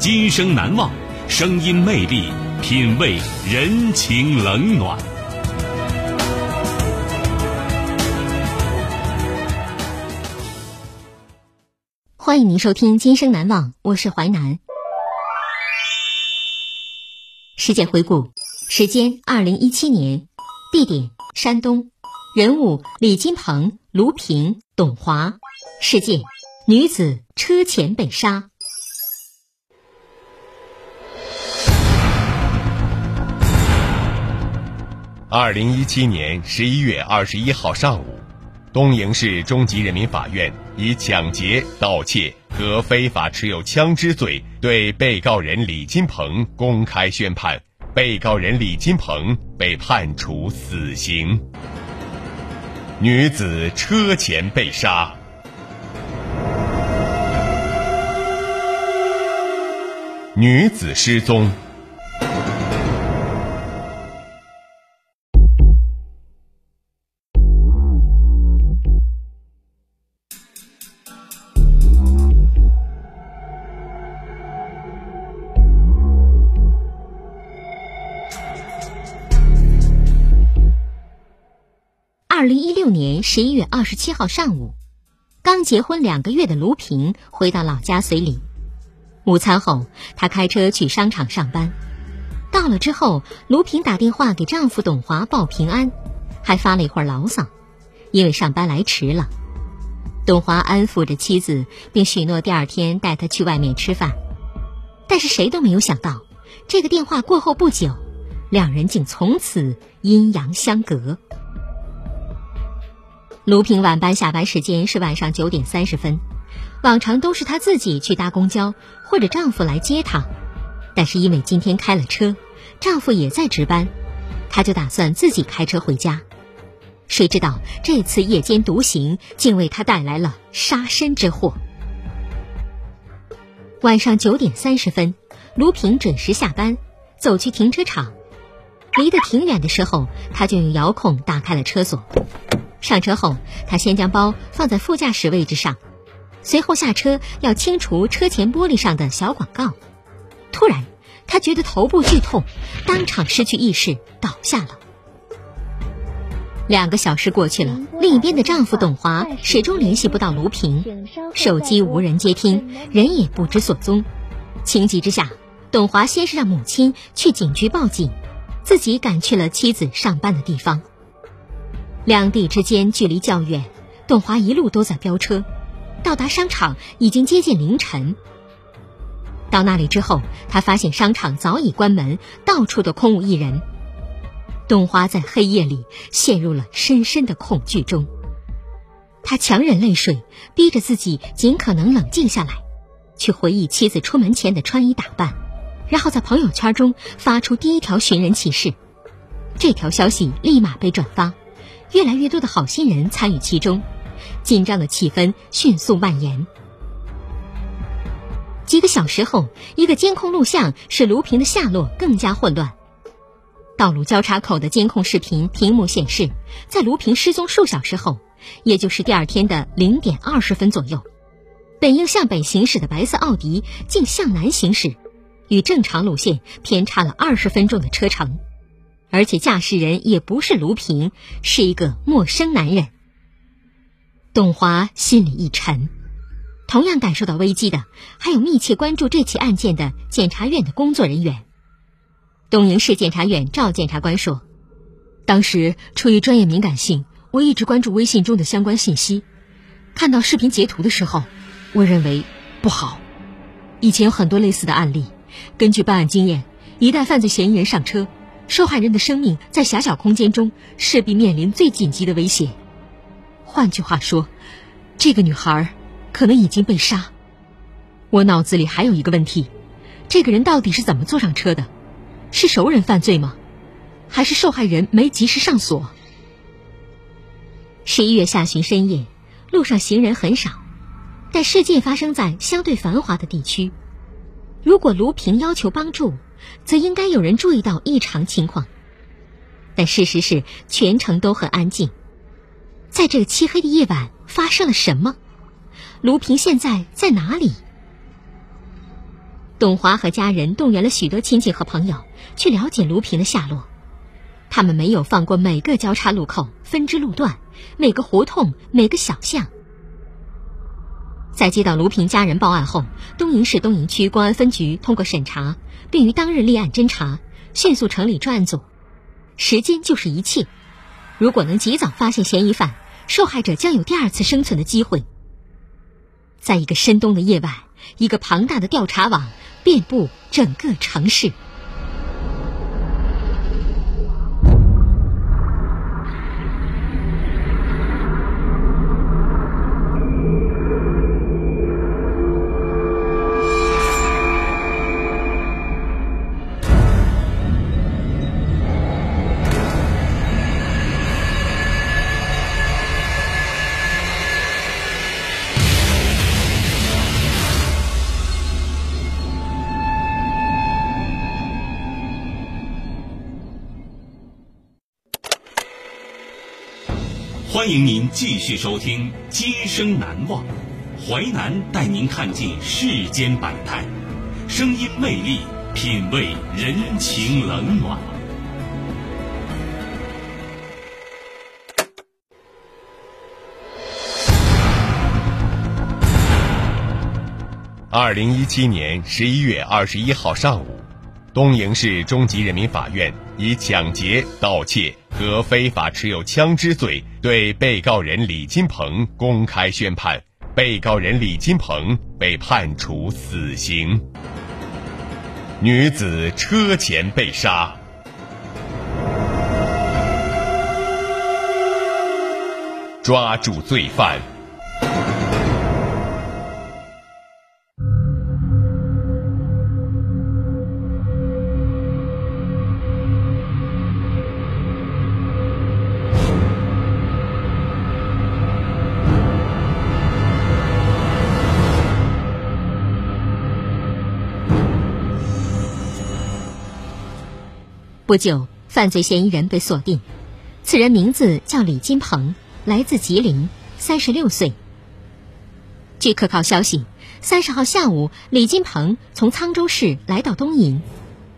今生难忘，声音魅力，品味人情冷暖。欢迎您收听《今生难忘》，我是淮南。事件回顾：时间二零一七年，地点山东，人物李金鹏、卢平、董华，事件女子车前被杀。二零一七年十一月二十一号上午。东营市中级人民法院以抢劫、盗窃和非法持有枪支罪，对被告人李金鹏公开宣判，被告人李金鹏被判处死刑。女子车前被杀，女子失踪。十一月二十七号上午，刚结婚两个月的卢平回到老家随礼。午餐后，她开车去商场上班。到了之后，卢平打电话给丈夫董华报平安，还发了一会儿牢骚，因为上班来迟了。董华安抚着妻子，并许诺第二天带她去外面吃饭。但是谁都没有想到，这个电话过后不久，两人竟从此阴阳相隔。卢平晚班下班时间是晚上九点三十分，往常都是她自己去搭公交，或者丈夫来接她。但是因为今天开了车，丈夫也在值班，她就打算自己开车回家。谁知道这次夜间独行竟为她带来了杀身之祸。晚上九点三十分，卢平准时下班，走去停车场，离得挺远的时候，她就用遥控打开了车锁。上车后，他先将包放在副驾驶位置上，随后下车要清除车前玻璃上的小广告。突然，他觉得头部剧痛，当场失去意识倒下了。两个小时过去了，另一边的丈夫董华始终联系不到卢平，手机无人接听，人也不知所踪。情急之下，董华先是让母亲去警局报警，自己赶去了妻子上班的地方。两地之间距离较远，董华一路都在飙车。到达商场已经接近凌晨。到那里之后，他发现商场早已关门，到处都空无一人。董华在黑夜里陷入了深深的恐惧中。他强忍泪水，逼着自己尽可能冷静下来，去回忆妻子出门前的穿衣打扮，然后在朋友圈中发出第一条寻人启事。这条消息立马被转发。越来越多的好心人参与其中，紧张的气氛迅速蔓延。几个小时后，一个监控录像使卢平的下落更加混乱。道路交叉口的监控视频屏幕显示，在卢平失踪数小时后，也就是第二天的零点二十分左右，本应向北行驶的白色奥迪竟向南行驶，与正常路线偏差了二十分钟的车程。而且驾驶人也不是卢平，是一个陌生男人。董华心里一沉，同样感受到危机的，还有密切关注这起案件的检察院的工作人员。东营市检察院赵检察官说：“当时出于专业敏感性，我一直关注微信中的相关信息。看到视频截图的时候，我认为不好。以前有很多类似的案例。根据办案经验，一旦犯罪嫌疑人上车，受害人的生命在狭小空间中势必面临最紧急的威胁。换句话说，这个女孩可能已经被杀。我脑子里还有一个问题：这个人到底是怎么坐上车的？是熟人犯罪吗？还是受害人没及时上锁？十一月下旬深夜，路上行人很少，但事件发生在相对繁华的地区。如果卢平要求帮助，则应该有人注意到异常情况。但事实是，全程都很安静。在这个漆黑的夜晚，发生了什么？卢平现在在哪里？董华和家人动员了许多亲戚和朋友去了解卢平的下落。他们没有放过每个交叉路口、分支路段、每个胡同、每个小巷。在接到卢平家人报案后，东营市东营区公安分局通过审查，并于当日立案侦查，迅速成立专案组。时间就是一切。如果能及早发现嫌疑犯，受害者将有第二次生存的机会。在一个深冬的夜晚，一个庞大的调查网遍布整个城市。迎您继续收听《今生难忘》，淮南带您看尽世间百态，声音魅力，品味人情冷暖。二零一七年十一月二十一号上午，东营市中级人民法院以抢劫、盗窃。和非法持有枪支罪，对被告人李金鹏公开宣判，被告人李金鹏被判处死刑。女子车前被杀，抓住罪犯。不久，犯罪嫌疑人被锁定。此人名字叫李金鹏，来自吉林，三十六岁。据可靠消息，三十号下午，李金鹏从沧州市来到东营。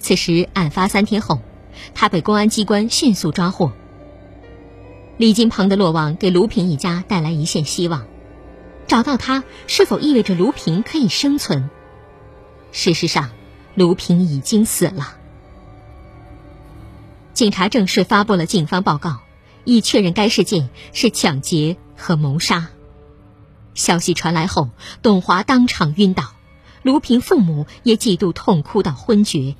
此时案发三天后，他被公安机关迅速抓获。李金鹏的落网给卢平一家带来一线希望。找到他，是否意味着卢平可以生存？事实上，卢平已经死了。警察正式发布了警方报告，以确认该事件是抢劫和谋杀。消息传来后，董华当场晕倒，卢平父母也几度痛哭到昏厥。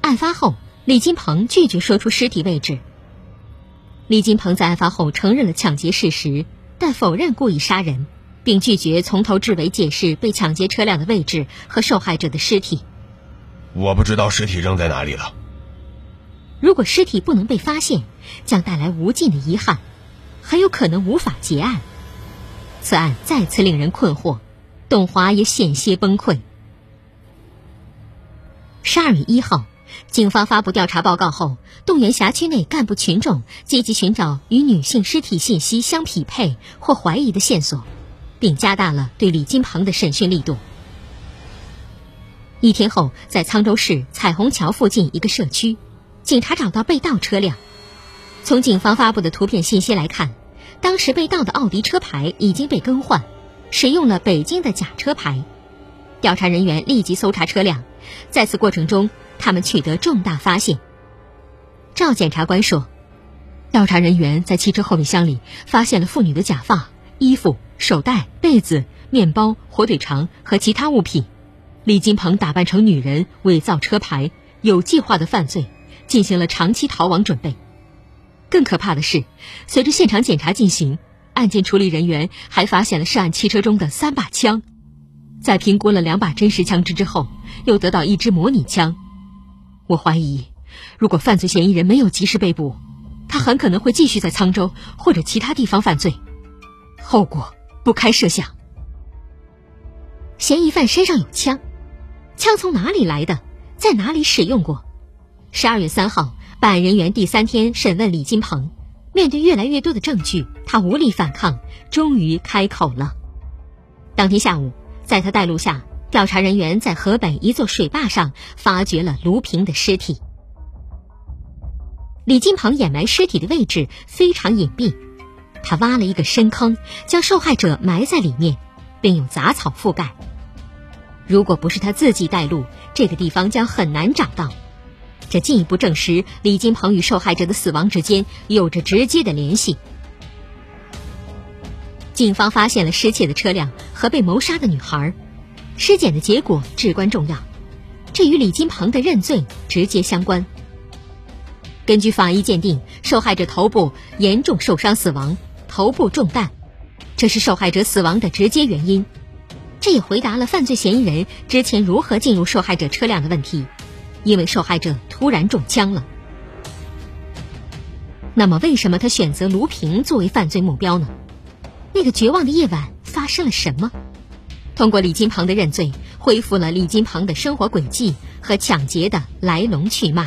案发后，李金鹏拒绝说出尸体位置。李金鹏在案发后承认了抢劫事实，但否认故意杀人，并拒绝从头至尾解释被抢劫车辆的位置和受害者的尸体。我不知道尸体扔在哪里了。如果尸体不能被发现，将带来无尽的遗憾，很有可能无法结案。此案再次令人困惑，董华也险些崩溃。十二月一号，警方发布调查报告后，动员辖区内干部群众积极寻找与女性尸体信息相匹配或怀疑的线索，并加大了对李金鹏的审讯力度。一天后，在沧州市彩虹桥附近一个社区。警察找到被盗车辆，从警方发布的图片信息来看，当时被盗的奥迪车牌已经被更换，使用了北京的假车牌。调查人员立即搜查车辆，在此过程中，他们取得重大发现。赵检察官说，调查人员在汽车后备箱里发现了妇女的假发、衣服、手袋、被子、面包、火腿肠和其他物品。李金鹏打扮成女人，伪造车牌，有计划的犯罪，进行了长期逃亡准备。更可怕的是，随着现场检查进行，案件处理人员还发现了涉案汽车中的三把枪。在评估了两把真实枪支之后，又得到一支模拟枪。我怀疑，如果犯罪嫌疑人没有及时被捕，他很可能会继续在沧州或者其他地方犯罪，后果不堪设想。嫌疑犯身上有枪，枪从哪里来的，在哪里使用过？十二月三号，办案人员第三天审问李金鹏，面对越来越多的证据，他无力反抗，终于开口了。当天下午。在他带路下，调查人员在河北一座水坝上发掘了卢平的尸体。李金鹏掩埋尸体的位置非常隐蔽，他挖了一个深坑，将受害者埋在里面，并用杂草覆盖。如果不是他自己带路，这个地方将很难找到。这进一步证实李金鹏与受害者的死亡之间有着直接的联系。警方发现了失窃的车辆和被谋杀的女孩，尸检的结果至关重要，这与李金鹏的认罪直接相关。根据法医鉴定，受害者头部严重受伤死亡，头部中弹，这是受害者死亡的直接原因。这也回答了犯罪嫌疑人之前如何进入受害者车辆的问题，因为受害者突然中枪了。那么，为什么他选择卢平作为犯罪目标呢？那个绝望的夜晚发生了什么？通过李金鹏的认罪，恢复了李金鹏的生活轨迹和抢劫的来龙去脉。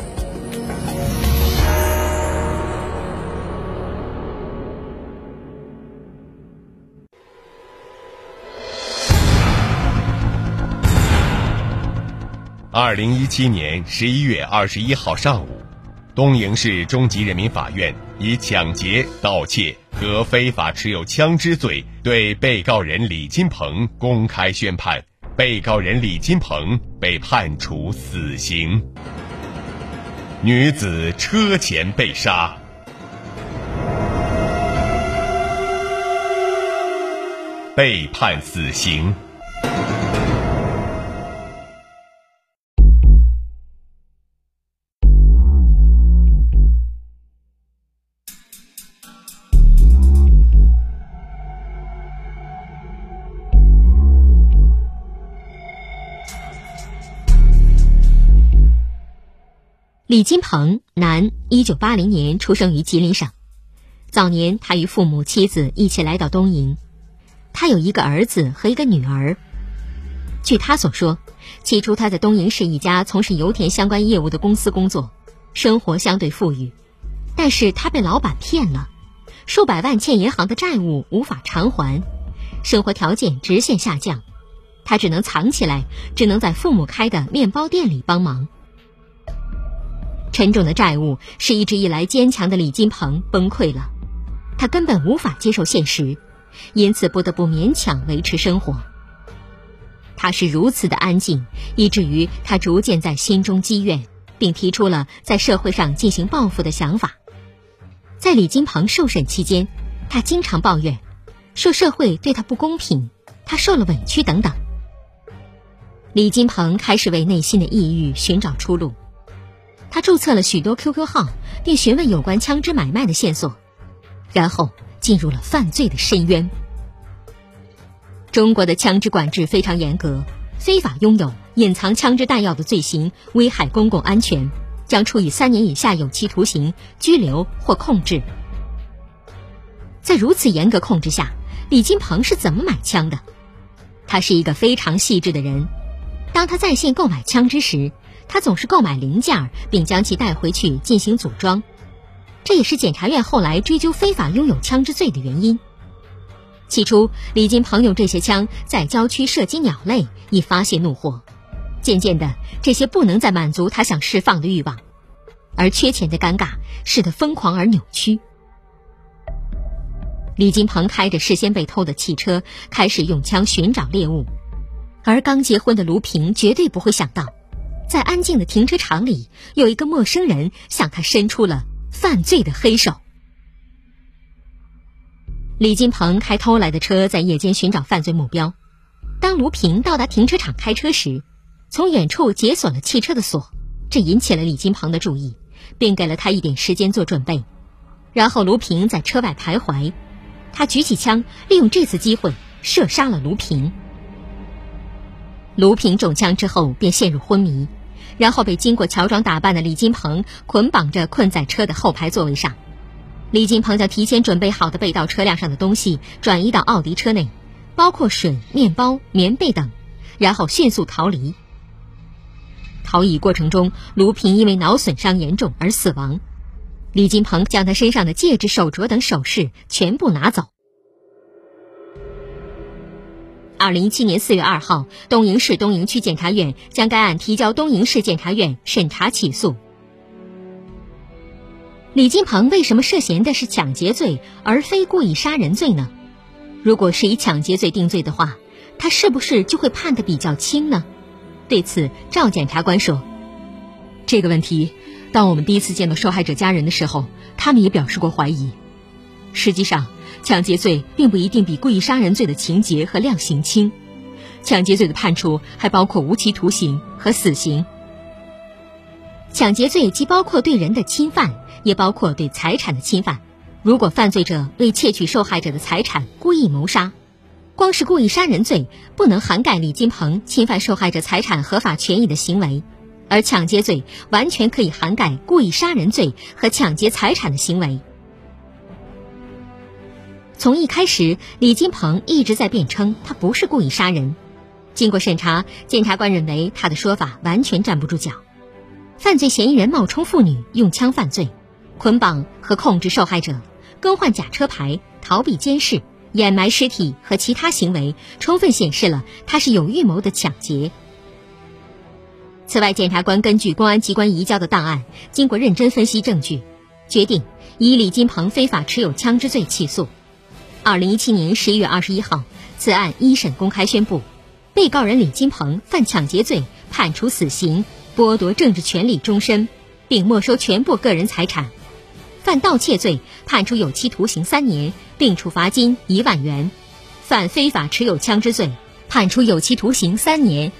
二零一七年十一月二十一号上午，东营市中级人民法院以抢劫、盗窃和非法持有枪支罪，对被告人李金鹏公开宣判，被告人李金鹏被判处死刑。女子车前被杀，被判死刑。李金鹏，男，一九八零年出生于吉林省。早年，他与父母、妻子一起来到东营。他有一个儿子和一个女儿。据他所说，起初他在东营市一家从事油田相关业务的公司工作，生活相对富裕。但是他被老板骗了，数百万欠银行的债务无法偿还，生活条件直线下降。他只能藏起来，只能在父母开的面包店里帮忙。沉重的债务使一直以来坚强的李金鹏崩溃了，他根本无法接受现实，因此不得不勉强维持生活。他是如此的安静，以至于他逐渐在心中积怨，并提出了在社会上进行报复的想法。在李金鹏受审期间，他经常抱怨，说社会对他不公平，他受了委屈等等。李金鹏开始为内心的抑郁寻找出路，他注册了许多 QQ 号，并询问有关枪支买卖的线索，然后进入了犯罪的深渊。中国的枪支管制非常严格，非法拥有、隐藏枪支弹药的罪行危害公共安全。将处以三年以下有期徒刑、拘留或控制。在如此严格控制下，李金鹏是怎么买枪的？他是一个非常细致的人。当他在线购买枪支时，他总是购买零件并将其带回去进行组装。这也是检察院后来追究非法拥有枪支罪的原因。起初，李金鹏用这些枪在郊区射击鸟类，以发泄怒火。渐渐的，这些不能再满足他想释放的欲望，而缺钱的尴尬使得疯狂而扭曲。李金鹏开着事先被偷的汽车，开始用枪寻找猎物，而刚结婚的卢平绝对不会想到，在安静的停车场里，有一个陌生人向他伸出了犯罪的黑手。李金鹏开偷来的车在夜间寻找犯罪目标，当卢平到达停车场开车时。从远处解锁了汽车的锁，这引起了李金鹏的注意，并给了他一点时间做准备。然后卢平在车外徘徊，他举起枪，利用这次机会射杀了卢平。卢平中枪之后便陷入昏迷，然后被经过乔装打扮的李金鹏捆绑着困在车的后排座位上。李金鹏将提前准备好的被盗车辆上的东西转移到奥迪车内，包括水、面包、棉被等，然后迅速逃离。逃逸过程中，卢平因为脑损伤严重而死亡。李金鹏将他身上的戒指、手镯等首饰全部拿走。二零一七年四月二号，东营市东营区检察院将该案提交东营市检察院审查起诉。李金鹏为什么涉嫌的是抢劫罪而非故意杀人罪呢？如果是以抢劫罪定罪的话，他是不是就会判的比较轻呢？对此，赵检察官说：“这个问题，当我们第一次见到受害者家人的时候，他们也表示过怀疑。实际上，抢劫罪并不一定比故意杀人罪的情节和量刑轻。抢劫罪的判处还包括无期徒刑和死刑。抢劫罪既包括对人的侵犯，也包括对财产的侵犯。如果犯罪者为窃取受害者的财产故意谋杀。”光是故意杀人罪不能涵盖李金鹏侵犯受害者财产合法权益的行为，而抢劫罪完全可以涵盖故意杀人罪和抢劫财产的行为。从一开始，李金鹏一直在辩称他不是故意杀人。经过审查，检察官认为他的说法完全站不住脚。犯罪嫌疑人冒充妇女用枪犯罪，捆绑和控制受害者，更换假车牌，逃避监视。掩埋尸体和其他行为，充分显示了他是有预谋的抢劫。此外，检察官根据公安机关移交的档案，经过认真分析证据，决定以李金鹏非法持有枪支罪起诉。二零一七年十一月二十一号，此案一审公开宣布，被告人李金鹏犯抢劫罪，判处死刑，剥夺政治权利终身，并没收全部个人财产。犯盗窃罪，判处有期徒刑三年，并处罚金一万元；犯非法持有枪支罪，判处有期徒刑三年，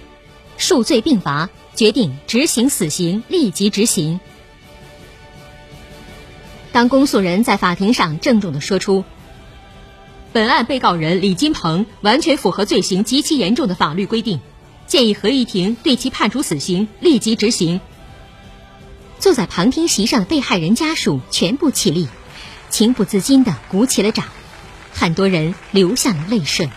数罪并罚，决定执行死刑，立即执行。当公诉人在法庭上郑重地说出：“本案被告人李金鹏完全符合罪行极其严重的法律规定，建议合议庭对其判处死刑，立即执行。”坐在旁听席上的被害人家属全部起立，情不自禁地鼓起了掌，很多人流下了泪水。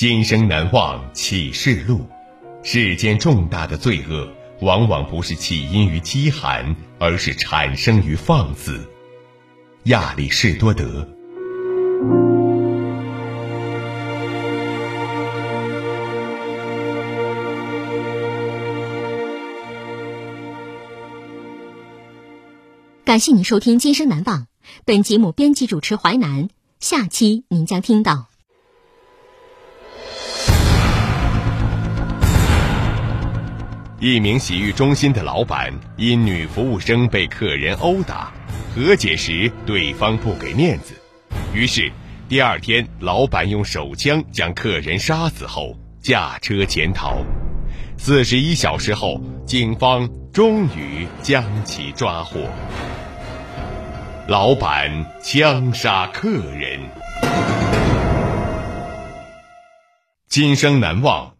今生难忘启示录。世间重大的罪恶，往往不是起因于饥寒，而是产生于放肆。亚里士多德。感谢您收听《今生难忘》，本节目编辑主持淮南。下期您将听到：一名洗浴中心的老板因女服务生被客人殴打，和解时对方不给面子，于是第二天老板用手枪将客人杀死后驾车潜逃。四十一小时后，警方终于将其抓获。老板枪杀客人，今生难忘。